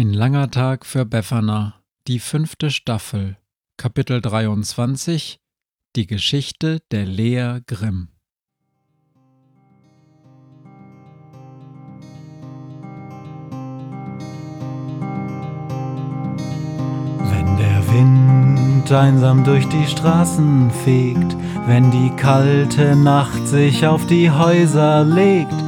Ein langer Tag für Befana, die fünfte Staffel, Kapitel 23 Die Geschichte der Lea Grimm. Wenn der Wind einsam durch die Straßen fegt, wenn die kalte Nacht sich auf die Häuser legt,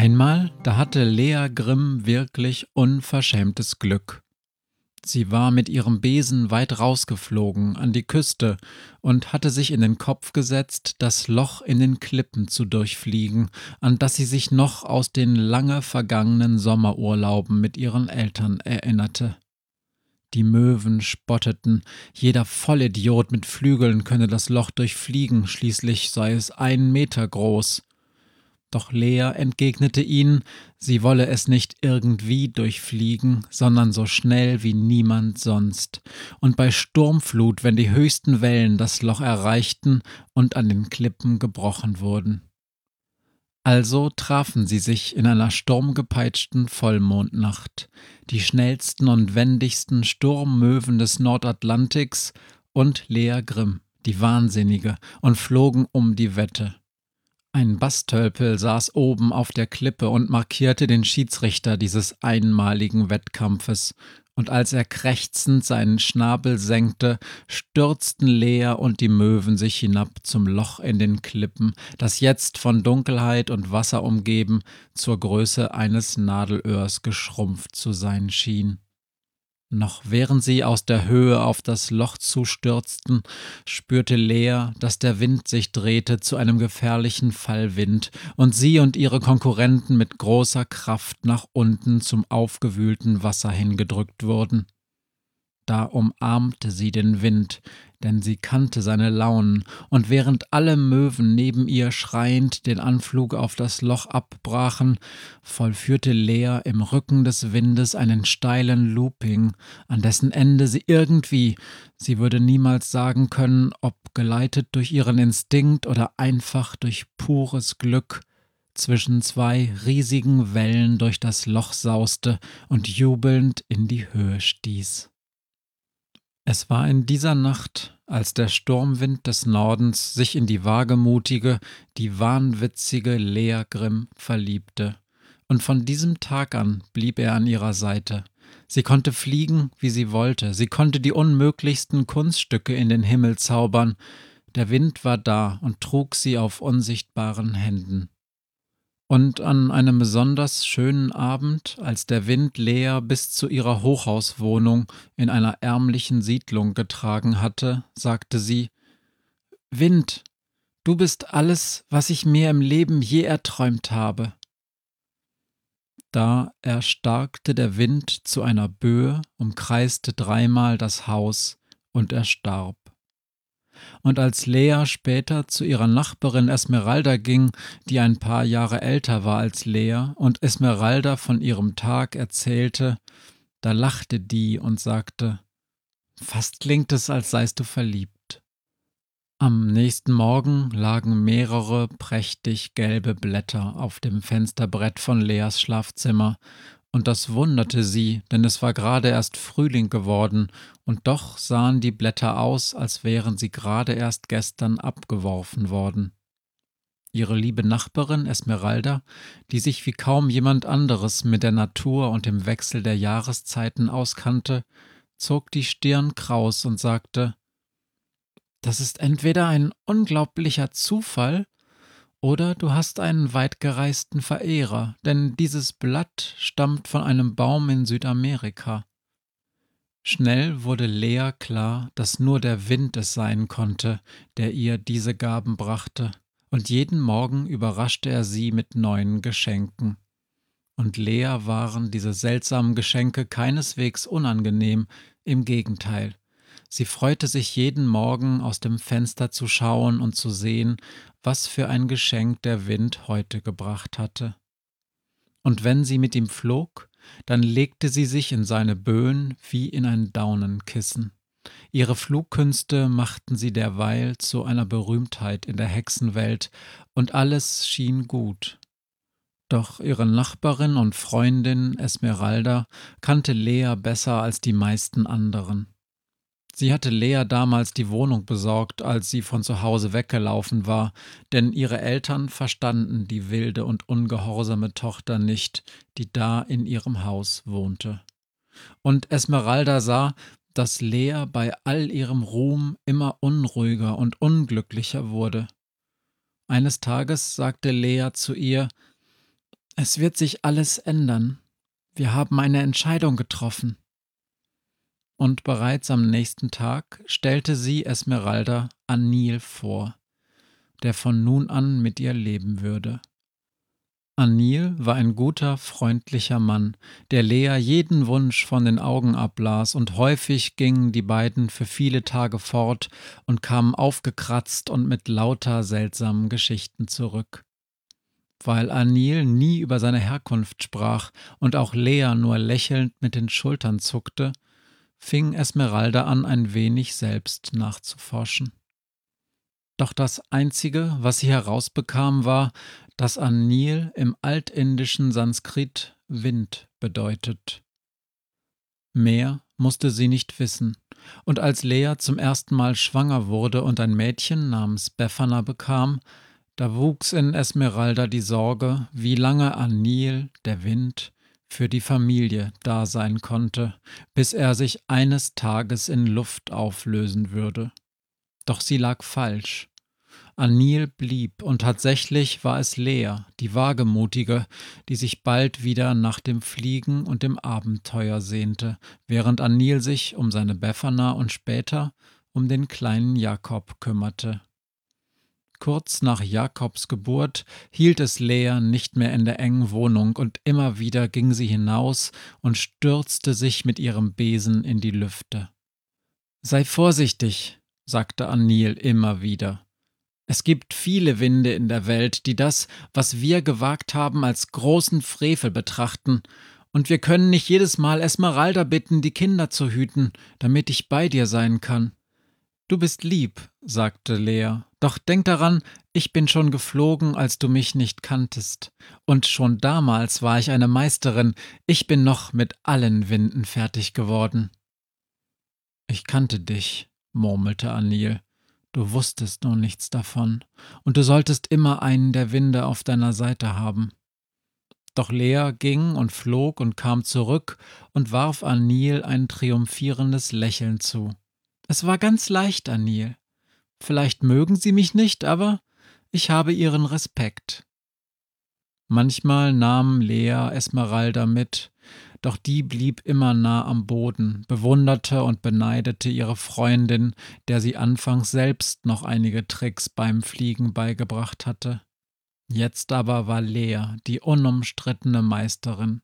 Einmal, da hatte Lea Grimm wirklich unverschämtes Glück. Sie war mit ihrem Besen weit rausgeflogen an die Küste und hatte sich in den Kopf gesetzt, das Loch in den Klippen zu durchfliegen, an das sie sich noch aus den lange vergangenen Sommerurlauben mit ihren Eltern erinnerte. Die Möwen spotteten, jeder Vollidiot mit Flügeln könne das Loch durchfliegen, schließlich sei es einen Meter groß. Doch Lea entgegnete ihnen, sie wolle es nicht irgendwie durchfliegen, sondern so schnell wie niemand sonst, und bei Sturmflut, wenn die höchsten Wellen das Loch erreichten und an den Klippen gebrochen wurden. Also trafen sie sich in einer sturmgepeitschten Vollmondnacht, die schnellsten und wendigsten Sturmmöwen des Nordatlantiks und Lea Grimm, die Wahnsinnige, und flogen um die Wette. Ein Bastölpel saß oben auf der Klippe und markierte den Schiedsrichter dieses einmaligen Wettkampfes, und als er krächzend seinen Schnabel senkte, stürzten Lea und die Möwen sich hinab zum Loch in den Klippen, das jetzt von Dunkelheit und Wasser umgeben zur Größe eines Nadelöhrs geschrumpft zu sein schien. Noch während sie aus der Höhe auf das Loch zustürzten, spürte Lea, dass der Wind sich drehte zu einem gefährlichen Fallwind und sie und ihre Konkurrenten mit großer Kraft nach unten zum aufgewühlten Wasser hingedrückt wurden. Da umarmte sie den Wind, denn sie kannte seine Launen, und während alle Möwen neben ihr schreiend den Anflug auf das Loch abbrachen, vollführte Lea im Rücken des Windes einen steilen Looping, an dessen Ende sie irgendwie, sie würde niemals sagen können, ob geleitet durch ihren Instinkt oder einfach durch pures Glück, zwischen zwei riesigen Wellen durch das Loch sauste und jubelnd in die Höhe stieß. Es war in dieser Nacht, als der Sturmwind des Nordens sich in die wagemutige, die wahnwitzige Lea Grimm verliebte. Und von diesem Tag an blieb er an ihrer Seite. Sie konnte fliegen, wie sie wollte, sie konnte die unmöglichsten Kunststücke in den Himmel zaubern, der Wind war da und trug sie auf unsichtbaren Händen. Und an einem besonders schönen Abend, als der Wind Lea bis zu ihrer Hochhauswohnung in einer ärmlichen Siedlung getragen hatte, sagte sie Wind, du bist alles, was ich mir im Leben je erträumt habe. Da erstarkte der Wind zu einer Böe, umkreiste dreimal das Haus und er starb. Und als Lea später zu ihrer Nachbarin Esmeralda ging, die ein paar Jahre älter war als Lea, und Esmeralda von ihrem Tag erzählte, da lachte die und sagte, Fast klingt es, als seist du verliebt. Am nächsten Morgen lagen mehrere prächtig gelbe Blätter auf dem Fensterbrett von Leas Schlafzimmer, und das wunderte sie, denn es war gerade erst Frühling geworden, und doch sahen die Blätter aus, als wären sie gerade erst gestern abgeworfen worden. Ihre liebe Nachbarin Esmeralda, die sich wie kaum jemand anderes mit der Natur und dem Wechsel der Jahreszeiten auskannte, zog die Stirn kraus und sagte Das ist entweder ein unglaublicher Zufall, oder du hast einen weitgereisten Verehrer, denn dieses Blatt stammt von einem Baum in Südamerika. Schnell wurde Lea klar, dass nur der Wind es sein konnte, der ihr diese Gaben brachte, und jeden Morgen überraschte er sie mit neuen Geschenken. Und Lea waren diese seltsamen Geschenke keineswegs unangenehm, im Gegenteil. Sie freute sich jeden Morgen aus dem Fenster zu schauen und zu sehen, was für ein Geschenk der Wind heute gebracht hatte. Und wenn sie mit ihm flog, dann legte sie sich in seine Böen wie in ein Daunenkissen. Ihre Flugkünste machten sie derweil zu einer Berühmtheit in der Hexenwelt, und alles schien gut. Doch ihre Nachbarin und Freundin Esmeralda kannte Lea besser als die meisten anderen. Sie hatte Lea damals die Wohnung besorgt, als sie von zu Hause weggelaufen war, denn ihre Eltern verstanden die wilde und ungehorsame Tochter nicht, die da in ihrem Haus wohnte. Und Esmeralda sah, dass Lea bei all ihrem Ruhm immer unruhiger und unglücklicher wurde. Eines Tages sagte Lea zu ihr Es wird sich alles ändern. Wir haben eine Entscheidung getroffen und bereits am nächsten Tag stellte sie Esmeralda Anil vor, der von nun an mit ihr leben würde. Anil war ein guter, freundlicher Mann, der Lea jeden Wunsch von den Augen ablas, und häufig gingen die beiden für viele Tage fort und kamen aufgekratzt und mit lauter seltsamen Geschichten zurück. Weil Anil nie über seine Herkunft sprach und auch Lea nur lächelnd mit den Schultern zuckte, fing Esmeralda an, ein wenig selbst nachzuforschen. Doch das Einzige, was sie herausbekam, war, dass Anil im altindischen Sanskrit Wind bedeutet. Mehr musste sie nicht wissen, und als Lea zum ersten Mal schwanger wurde und ein Mädchen namens Befana bekam, da wuchs in Esmeralda die Sorge, wie lange Anil, der Wind, für die Familie da sein konnte, bis er sich eines Tages in Luft auflösen würde. Doch sie lag falsch. Anil blieb, und tatsächlich war es Lea, die Wagemutige, die sich bald wieder nach dem Fliegen und dem Abenteuer sehnte, während Anil sich um seine Befana und später um den kleinen Jakob kümmerte. Kurz nach Jakobs Geburt hielt es Lea nicht mehr in der engen Wohnung, und immer wieder ging sie hinaus und stürzte sich mit ihrem Besen in die Lüfte. Sei vorsichtig, sagte Anil immer wieder. Es gibt viele Winde in der Welt, die das, was wir gewagt haben, als großen Frevel betrachten, und wir können nicht jedes Mal Esmeralda bitten, die Kinder zu hüten, damit ich bei dir sein kann. Du bist lieb, sagte Lea, doch denk daran, ich bin schon geflogen, als du mich nicht kanntest. Und schon damals war ich eine Meisterin, ich bin noch mit allen Winden fertig geworden. Ich kannte dich, murmelte Anil. Du wusstest nur nichts davon, und du solltest immer einen der Winde auf deiner Seite haben. Doch Lea ging und flog und kam zurück und warf Anil ein triumphierendes Lächeln zu. Es war ganz leicht, Anil. Vielleicht mögen Sie mich nicht, aber ich habe Ihren Respekt. Manchmal nahm Lea Esmeralda mit, doch die blieb immer nah am Boden, bewunderte und beneidete ihre Freundin, der sie anfangs selbst noch einige Tricks beim Fliegen beigebracht hatte. Jetzt aber war Lea die unumstrittene Meisterin.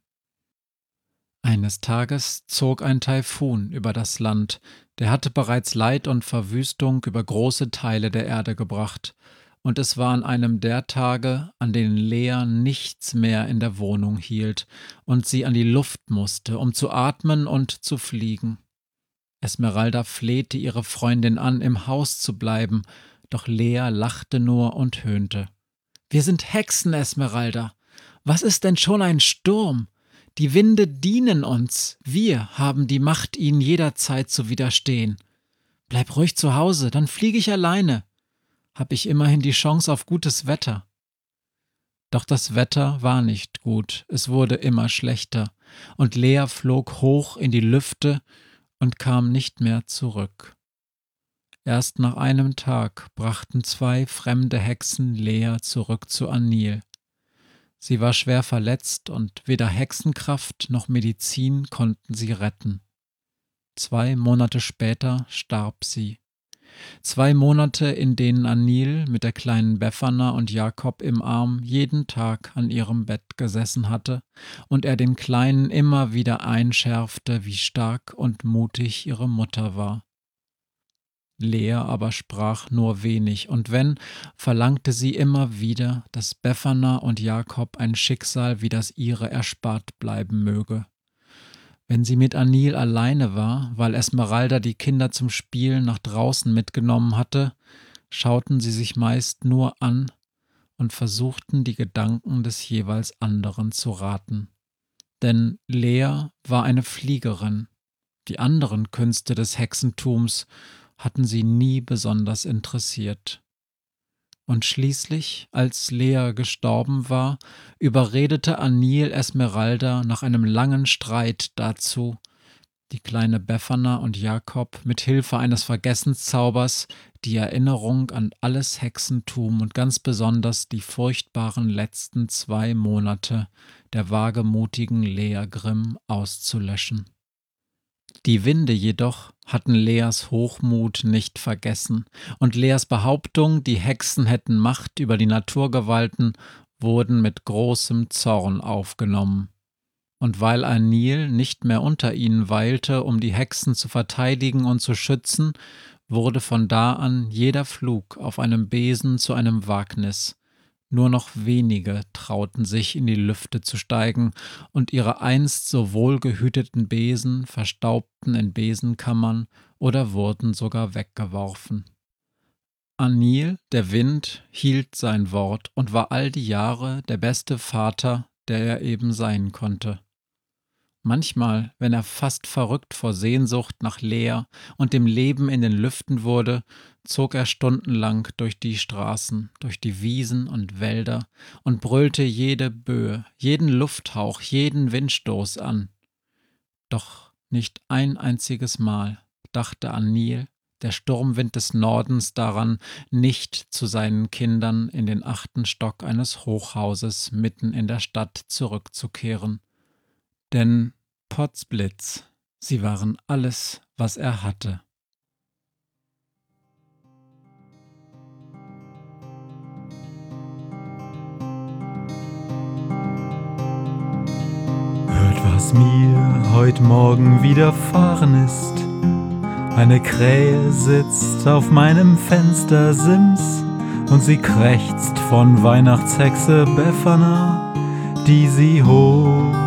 Eines Tages zog ein Taifun über das Land, der hatte bereits Leid und Verwüstung über große Teile der Erde gebracht, und es war an einem der Tage, an denen Lea nichts mehr in der Wohnung hielt und sie an die Luft musste, um zu atmen und zu fliegen. Esmeralda flehte ihre Freundin an, im Haus zu bleiben, doch Lea lachte nur und höhnte. Wir sind Hexen, Esmeralda. Was ist denn schon ein Sturm? Die Winde dienen uns, wir haben die Macht, ihnen jederzeit zu widerstehen. Bleib ruhig zu Hause, dann fliege ich alleine. Hab ich immerhin die Chance auf gutes Wetter. Doch das Wetter war nicht gut, es wurde immer schlechter, und Lea flog hoch in die Lüfte und kam nicht mehr zurück. Erst nach einem Tag brachten zwei fremde Hexen Lea zurück zu Anil. Sie war schwer verletzt und weder Hexenkraft noch Medizin konnten sie retten. Zwei Monate später starb sie. Zwei Monate, in denen Anil mit der kleinen Befana und Jakob im Arm jeden Tag an ihrem Bett gesessen hatte und er den Kleinen immer wieder einschärfte, wie stark und mutig ihre Mutter war. Lea aber sprach nur wenig, und wenn, verlangte sie immer wieder, dass Befana und Jakob ein Schicksal wie das ihre erspart bleiben möge. Wenn sie mit Anil alleine war, weil Esmeralda die Kinder zum Spielen nach draußen mitgenommen hatte, schauten sie sich meist nur an und versuchten die Gedanken des jeweils anderen zu raten. Denn Lea war eine Fliegerin, die anderen Künste des Hexentums hatten sie nie besonders interessiert. Und schließlich, als Lea gestorben war, überredete Anil Esmeralda nach einem langen Streit dazu, die kleine Befana und Jakob mit Hilfe eines Vergessenszaubers die Erinnerung an alles Hexentum und ganz besonders die furchtbaren letzten zwei Monate der wagemutigen Lea Grimm auszulöschen. Die Winde jedoch hatten Leas Hochmut nicht vergessen, und Leas Behauptung, die Hexen hätten Macht über die Naturgewalten, wurden mit großem Zorn aufgenommen. Und weil Anil nicht mehr unter ihnen weilte, um die Hexen zu verteidigen und zu schützen, wurde von da an jeder Flug auf einem Besen zu einem Wagnis, nur noch wenige trauten sich in die Lüfte zu steigen, und ihre einst so wohlgehüteten Besen verstaubten in Besenkammern oder wurden sogar weggeworfen. Anil, der Wind, hielt sein Wort und war all die Jahre der beste Vater, der er eben sein konnte. Manchmal, wenn er fast verrückt vor Sehnsucht nach Lea und dem Leben in den Lüften wurde, zog er stundenlang durch die Straßen, durch die Wiesen und Wälder und brüllte jede Böe, jeden Lufthauch, jeden Windstoß an. Doch nicht ein einziges Mal dachte an Nil, der Sturmwind des Nordens daran, nicht zu seinen Kindern in den achten Stock eines Hochhauses mitten in der Stadt zurückzukehren. Denn Potzblitz, sie waren alles, was er hatte. Hört, was mir heut Morgen widerfahren ist. Eine Krähe sitzt auf meinem Fenstersims und sie krächzt von Weihnachtshexe Befana, die sie hoch